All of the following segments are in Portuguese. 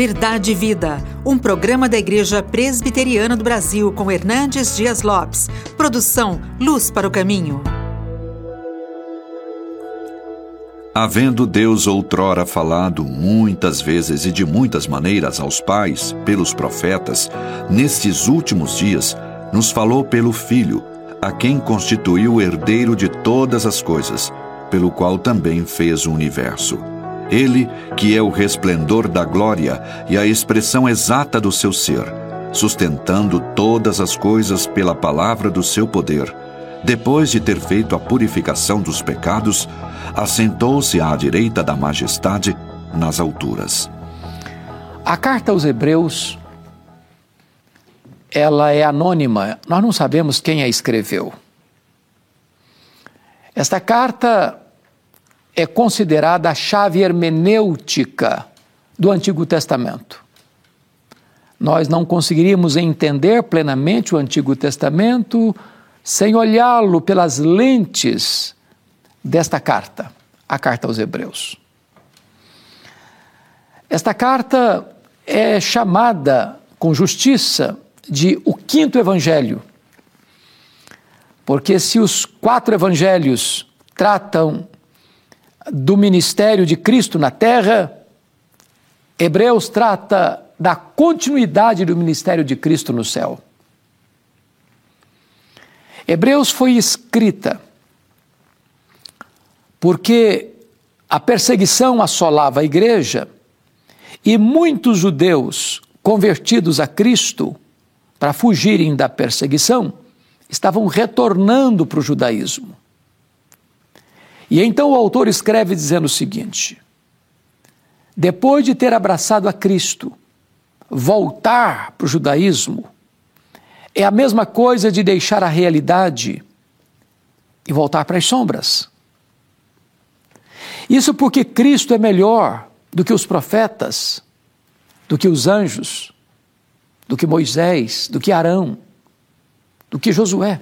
Verdade e Vida, um programa da Igreja Presbiteriana do Brasil com Hernandes Dias Lopes. Produção Luz para o Caminho. Havendo Deus outrora falado muitas vezes e de muitas maneiras aos pais, pelos profetas, nestes últimos dias, nos falou pelo Filho, a quem constituiu o herdeiro de todas as coisas, pelo qual também fez o universo. Ele, que é o resplendor da glória e a expressão exata do seu ser, sustentando todas as coisas pela palavra do seu poder, depois de ter feito a purificação dos pecados, assentou-se à direita da majestade nas alturas. A carta aos Hebreus ela é anônima, nós não sabemos quem a escreveu. Esta carta é considerada a chave hermenêutica do Antigo Testamento. Nós não conseguiríamos entender plenamente o Antigo Testamento sem olhá-lo pelas lentes desta carta, a carta aos Hebreus. Esta carta é chamada com justiça de o quinto evangelho. Porque se os quatro evangelhos tratam do ministério de Cristo na terra, Hebreus trata da continuidade do ministério de Cristo no céu. Hebreus foi escrita porque a perseguição assolava a igreja e muitos judeus convertidos a Cristo para fugirem da perseguição estavam retornando para o judaísmo. E então o autor escreve dizendo o seguinte: depois de ter abraçado a Cristo, voltar para o judaísmo é a mesma coisa de deixar a realidade e voltar para as sombras. Isso porque Cristo é melhor do que os profetas, do que os anjos, do que Moisés, do que Arão, do que Josué.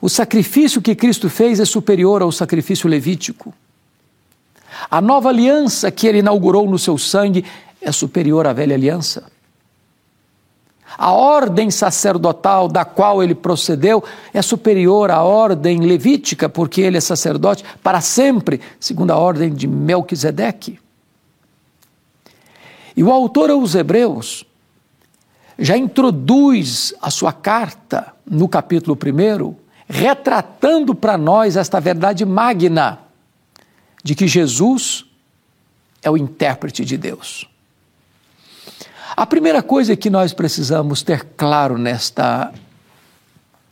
O sacrifício que Cristo fez é superior ao sacrifício levítico. A nova aliança que ele inaugurou no seu sangue é superior à velha aliança. A ordem sacerdotal da qual ele procedeu é superior à ordem levítica, porque ele é sacerdote para sempre, segundo a ordem de Melquisedeque. E o autor aos Hebreus já introduz a sua carta no capítulo 1, retratando para nós esta verdade magna de que Jesus é o intérprete de Deus. A primeira coisa que nós precisamos ter claro nesta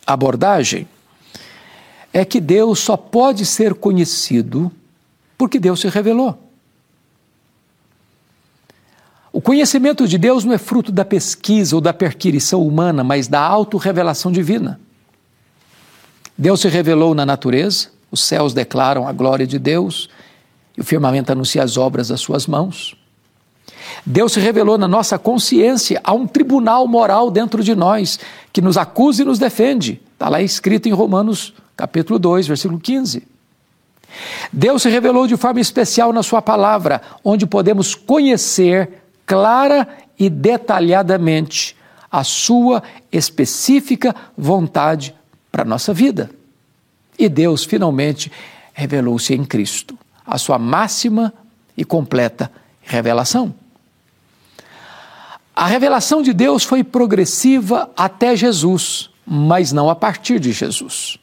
abordagem é que Deus só pode ser conhecido porque Deus se revelou. O conhecimento de Deus não é fruto da pesquisa ou da perquirição humana, mas da autorrevelação divina. Deus se revelou na natureza, os céus declaram a glória de Deus e o firmamento anuncia as obras das suas mãos. Deus se revelou na nossa consciência, há um tribunal moral dentro de nós que nos acusa e nos defende. Está lá escrito em Romanos capítulo 2, versículo 15. Deus se revelou de forma especial na Sua palavra, onde podemos conhecer clara e detalhadamente a Sua específica vontade para a nossa vida. E Deus finalmente revelou-se em Cristo, a Sua máxima e completa revelação. A revelação de Deus foi progressiva até Jesus, mas não a partir de Jesus.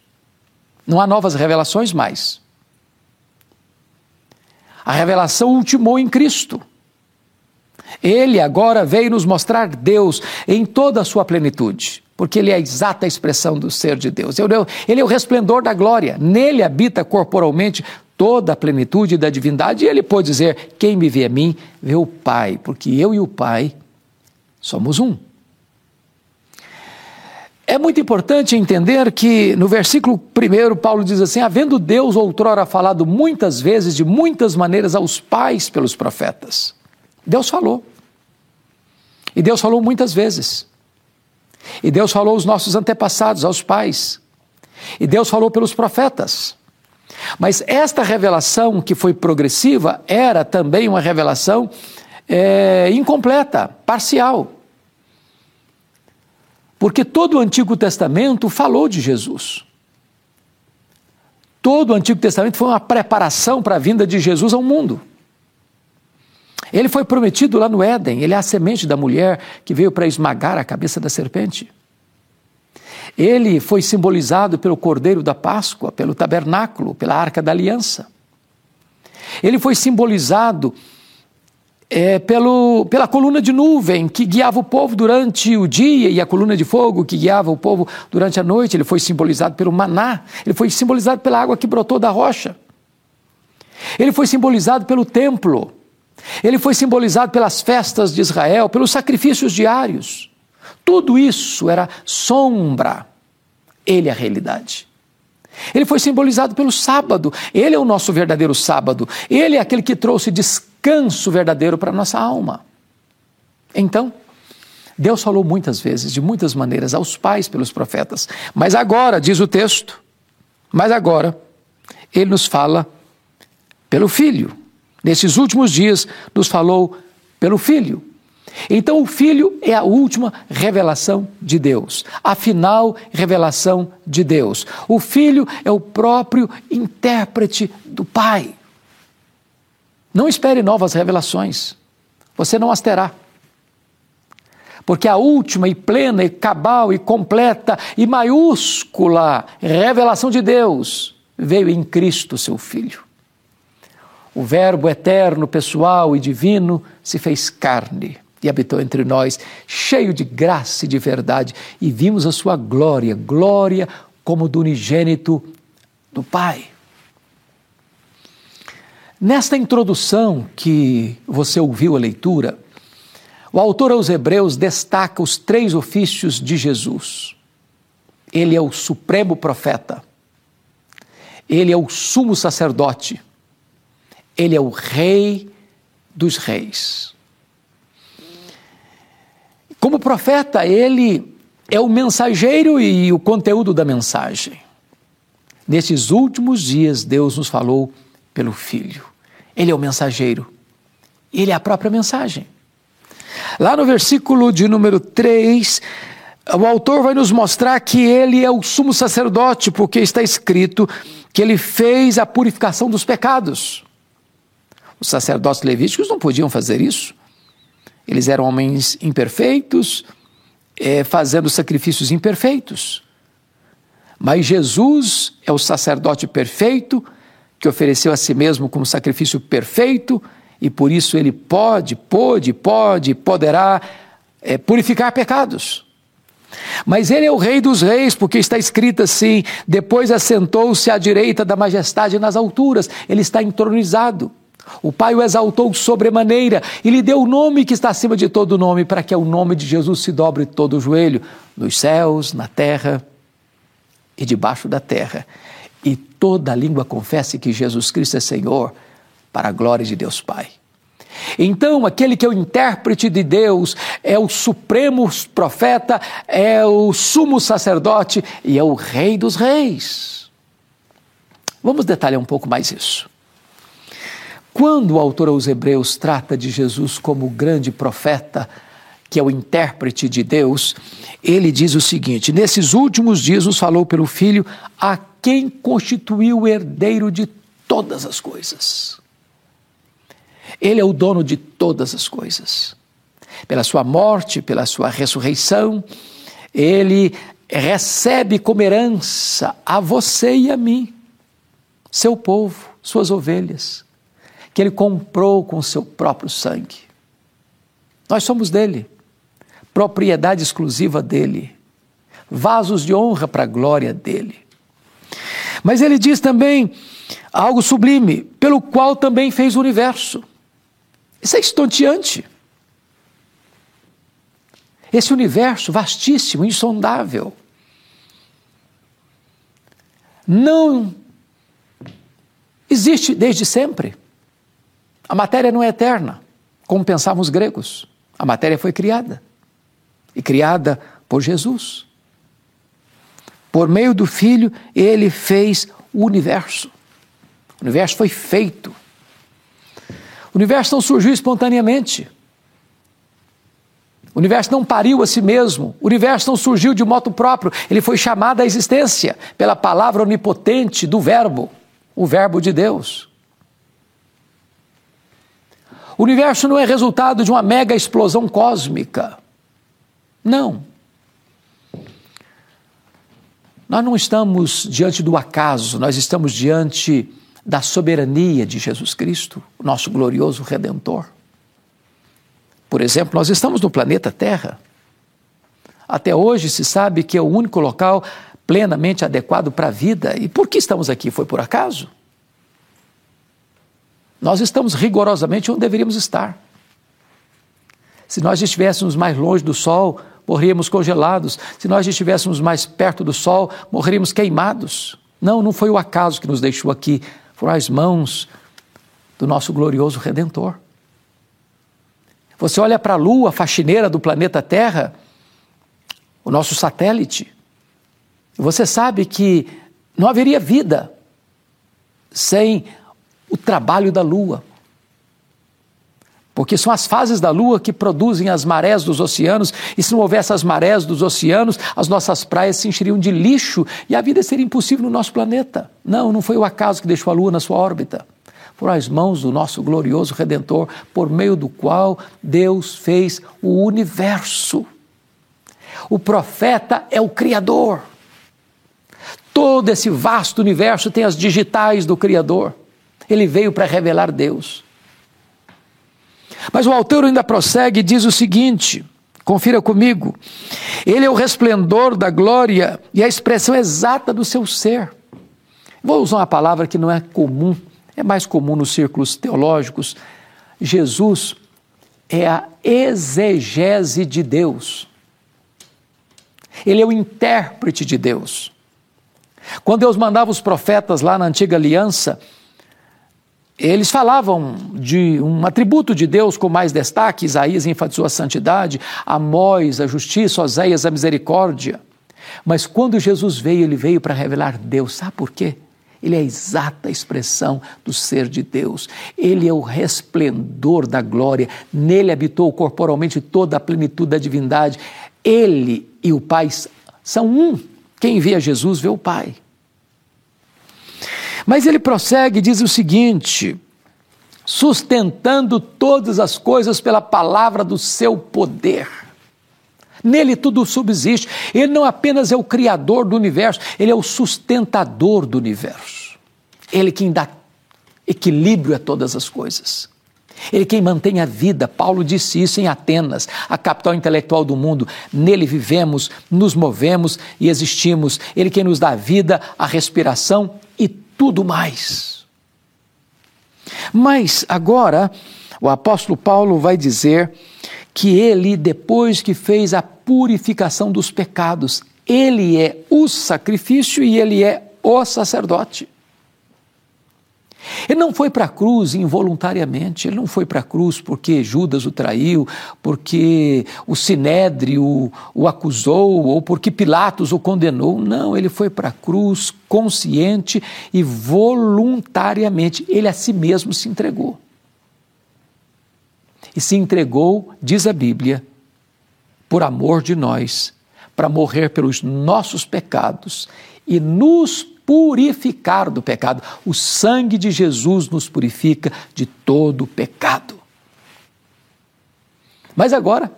Não há novas revelações mais. A revelação ultimou em Cristo. Ele agora veio nos mostrar Deus em toda a sua plenitude, porque Ele é a exata expressão do ser de Deus. Ele é o resplendor da glória, nele habita corporalmente toda a plenitude da divindade, e Ele pode dizer: Quem me vê a mim, vê o Pai, porque eu e o Pai Somos um. É muito importante entender que no versículo 1, Paulo diz assim: Havendo Deus outrora falado muitas vezes, de muitas maneiras, aos pais pelos profetas. Deus falou. E Deus falou muitas vezes. E Deus falou aos nossos antepassados, aos pais. E Deus falou pelos profetas. Mas esta revelação, que foi progressiva, era também uma revelação é, incompleta, parcial. Porque todo o Antigo Testamento falou de Jesus. Todo o Antigo Testamento foi uma preparação para a vinda de Jesus ao mundo. Ele foi prometido lá no Éden, ele é a semente da mulher que veio para esmagar a cabeça da serpente. Ele foi simbolizado pelo Cordeiro da Páscoa, pelo tabernáculo, pela Arca da Aliança. Ele foi simbolizado é, pelo, pela coluna de nuvem que guiava o povo durante o dia e a coluna de fogo que guiava o povo durante a noite. Ele foi simbolizado pelo maná, ele foi simbolizado pela água que brotou da rocha. Ele foi simbolizado pelo templo, ele foi simbolizado pelas festas de Israel, pelos sacrifícios diários. Tudo isso era sombra, ele é a realidade. Ele foi simbolizado pelo sábado, ele é o nosso verdadeiro sábado, ele é aquele que trouxe descanso verdadeiro para a nossa alma. Então, Deus falou muitas vezes, de muitas maneiras, aos pais pelos profetas, mas agora, diz o texto, mas agora, ele nos fala pelo Filho. Nesses últimos dias, nos falou pelo Filho. Então, o Filho é a última revelação de Deus, a final revelação de Deus. O Filho é o próprio intérprete do Pai. Não espere novas revelações, você não as terá. Porque a última e plena e cabal e completa e maiúscula revelação de Deus veio em Cristo, seu Filho. O Verbo eterno, pessoal e divino se fez carne e habitou entre nós, cheio de graça e de verdade, e vimos a sua glória, glória como do unigênito do Pai. Nesta introdução que você ouviu a leitura, o autor aos Hebreus destaca os três ofícios de Jesus. Ele é o supremo profeta, ele é o sumo sacerdote, ele é o rei dos reis. Como profeta, ele é o mensageiro e o conteúdo da mensagem. Nesses últimos dias, Deus nos falou pelo Filho. Ele é o mensageiro. Ele é a própria mensagem. Lá no versículo de número 3, o autor vai nos mostrar que ele é o sumo sacerdote, porque está escrito que ele fez a purificação dos pecados. Os sacerdotes levíticos não podiam fazer isso. Eles eram homens imperfeitos, é, fazendo sacrifícios imperfeitos. Mas Jesus é o sacerdote perfeito, que ofereceu a si mesmo como sacrifício perfeito, e por isso ele pode, pode, pode, poderá é, purificar pecados. Mas ele é o Rei dos Reis, porque está escrito assim: depois assentou-se à direita da majestade nas alturas, ele está entronizado. O Pai o exaltou sobremaneira e lhe deu o nome que está acima de todo nome, para que ao nome de Jesus se dobre todo o joelho, nos céus, na terra e debaixo da terra. E toda língua confesse que Jesus Cristo é Senhor, para a glória de Deus Pai. Então, aquele que é o intérprete de Deus, é o supremo profeta, é o sumo sacerdote e é o rei dos reis. Vamos detalhar um pouco mais isso. Quando o autor aos Hebreus trata de Jesus como o grande profeta, que é o intérprete de Deus, ele diz o seguinte: Nesses últimos dias nos falou pelo Filho, a quem constituiu o herdeiro de todas as coisas. Ele é o dono de todas as coisas. Pela sua morte, pela sua ressurreição, ele recebe como herança a você e a mim, seu povo, suas ovelhas que ele comprou com seu próprio sangue. Nós somos dele, propriedade exclusiva dele, vasos de honra para a glória dele. Mas ele diz também algo sublime, pelo qual também fez o universo. Isso é estonteante. Esse universo vastíssimo, insondável, não existe desde sempre. A matéria não é eterna, como pensavam os gregos. A matéria foi criada e criada por Jesus. Por meio do Filho, ele fez o universo. O universo foi feito. O universo não surgiu espontaneamente. O universo não pariu a si mesmo, o universo não surgiu de moto próprio, ele foi chamado à existência pela palavra onipotente do Verbo, o Verbo de Deus. O universo não é resultado de uma mega explosão cósmica. Não. Nós não estamos diante do acaso, nós estamos diante da soberania de Jesus Cristo, nosso glorioso Redentor. Por exemplo, nós estamos no planeta Terra. Até hoje se sabe que é o único local plenamente adequado para a vida. E por que estamos aqui? Foi por acaso? Nós estamos rigorosamente onde deveríamos estar. Se nós estivéssemos mais longe do Sol, morreríamos congelados. Se nós estivéssemos mais perto do Sol, morreríamos queimados. Não, não foi o acaso que nos deixou aqui, foram as mãos do nosso glorioso Redentor. Você olha para a Lua, faxineira do planeta Terra, o nosso satélite, você sabe que não haveria vida sem o trabalho da Lua. Porque são as fases da Lua que produzem as marés dos oceanos, e se não houvesse as marés dos oceanos, as nossas praias se encheriam de lixo e a vida seria impossível no nosso planeta. Não, não foi o acaso que deixou a Lua na sua órbita por as mãos do nosso glorioso Redentor, por meio do qual Deus fez o universo. O profeta é o Criador. Todo esse vasto universo tem as digitais do Criador. Ele veio para revelar Deus. Mas o autor ainda prossegue e diz o seguinte: confira comigo. Ele é o resplendor da glória e a expressão exata do seu ser. Vou usar uma palavra que não é comum é mais comum nos círculos teológicos, Jesus é a exegese de Deus. Ele é o intérprete de Deus. Quando Deus mandava os profetas lá na antiga aliança, eles falavam de um atributo de Deus com mais destaque, Isaías enfatizou a santidade, Amós a justiça, Oséias a misericórdia. Mas quando Jesus veio, ele veio para revelar Deus. Sabe por quê? Ele é a exata expressão do ser de Deus. Ele é o resplendor da glória. Nele habitou corporalmente toda a plenitude da divindade. Ele e o Pai são um. Quem vê a Jesus vê o Pai. Mas ele prossegue e diz o seguinte: sustentando todas as coisas pela palavra do seu poder. Nele tudo subsiste. Ele não apenas é o criador do universo, ele é o sustentador do universo. Ele quem dá equilíbrio a todas as coisas. Ele quem mantém a vida. Paulo disse isso em Atenas, a capital intelectual do mundo. Nele vivemos, nos movemos e existimos. Ele quem nos dá a vida, a respiração e tudo mais. Mas agora, o apóstolo Paulo vai dizer que ele, depois que fez a purificação dos pecados, ele é o sacrifício e ele é o sacerdote. Ele não foi para a cruz involuntariamente, ele não foi para a cruz porque Judas o traiu, porque o Sinédrio o acusou ou porque Pilatos o condenou. Não, ele foi para a cruz consciente e voluntariamente. Ele a si mesmo se entregou e se entregou, diz a Bíblia, por amor de nós, para morrer pelos nossos pecados e nos purificar do pecado. O sangue de Jesus nos purifica de todo pecado. Mas agora,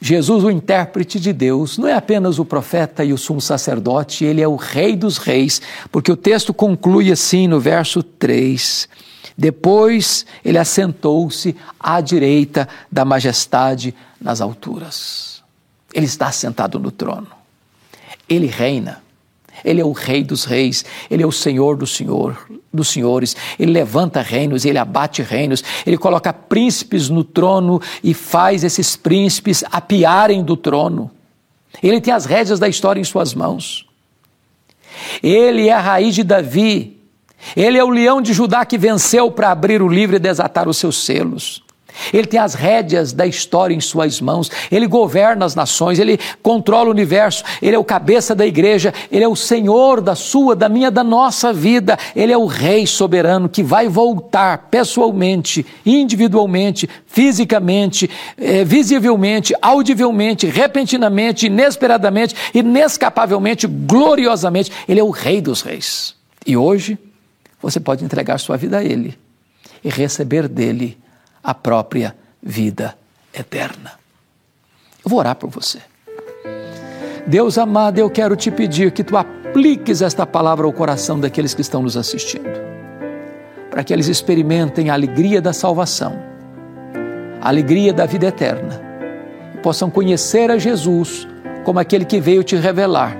Jesus, o intérprete de Deus, não é apenas o profeta e o sumo sacerdote, ele é o rei dos reis, porque o texto conclui assim no verso 3. Depois ele assentou-se à direita da majestade nas alturas. Ele está sentado no trono. Ele reina. Ele é o rei dos reis, ele é o senhor do senhor, dos senhores. Ele levanta reinos, ele abate reinos, ele coloca príncipes no trono e faz esses príncipes apiarem do trono. Ele tem as rédeas da história em suas mãos. Ele é a raiz de Davi, ele é o leão de Judá que venceu para abrir o livro e desatar os seus selos. Ele tem as rédeas da história em suas mãos, ele governa as nações, ele controla o universo, ele é o cabeça da igreja, ele é o Senhor da sua, da minha, da nossa vida, ele é o Rei soberano que vai voltar pessoalmente, individualmente, fisicamente, eh, visivelmente, audivelmente, repentinamente, inesperadamente, inescapavelmente, gloriosamente. Ele é o Rei dos Reis. E hoje você pode entregar sua vida a Ele e receber dele a própria vida eterna. Eu vou orar por você. Deus amado, eu quero te pedir que tu apliques esta palavra ao coração daqueles que estão nos assistindo, para que eles experimentem a alegria da salvação, a alegria da vida eterna, e possam conhecer a Jesus como aquele que veio te revelar,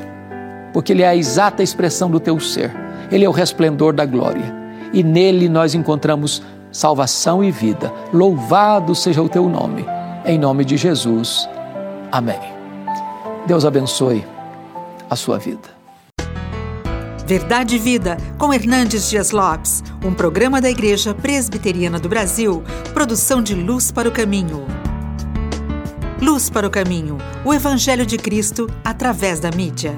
porque Ele é a exata expressão do teu ser, Ele é o resplendor da glória, e nele nós encontramos salvação e vida. Louvado seja o teu nome. Em nome de Jesus. Amém. Deus abençoe a sua vida. Verdade e Vida, com Hernandes Dias Lopes, um programa da Igreja Presbiteriana do Brasil, produção de Luz para o Caminho. Luz para o Caminho, o Evangelho de Cristo através da mídia.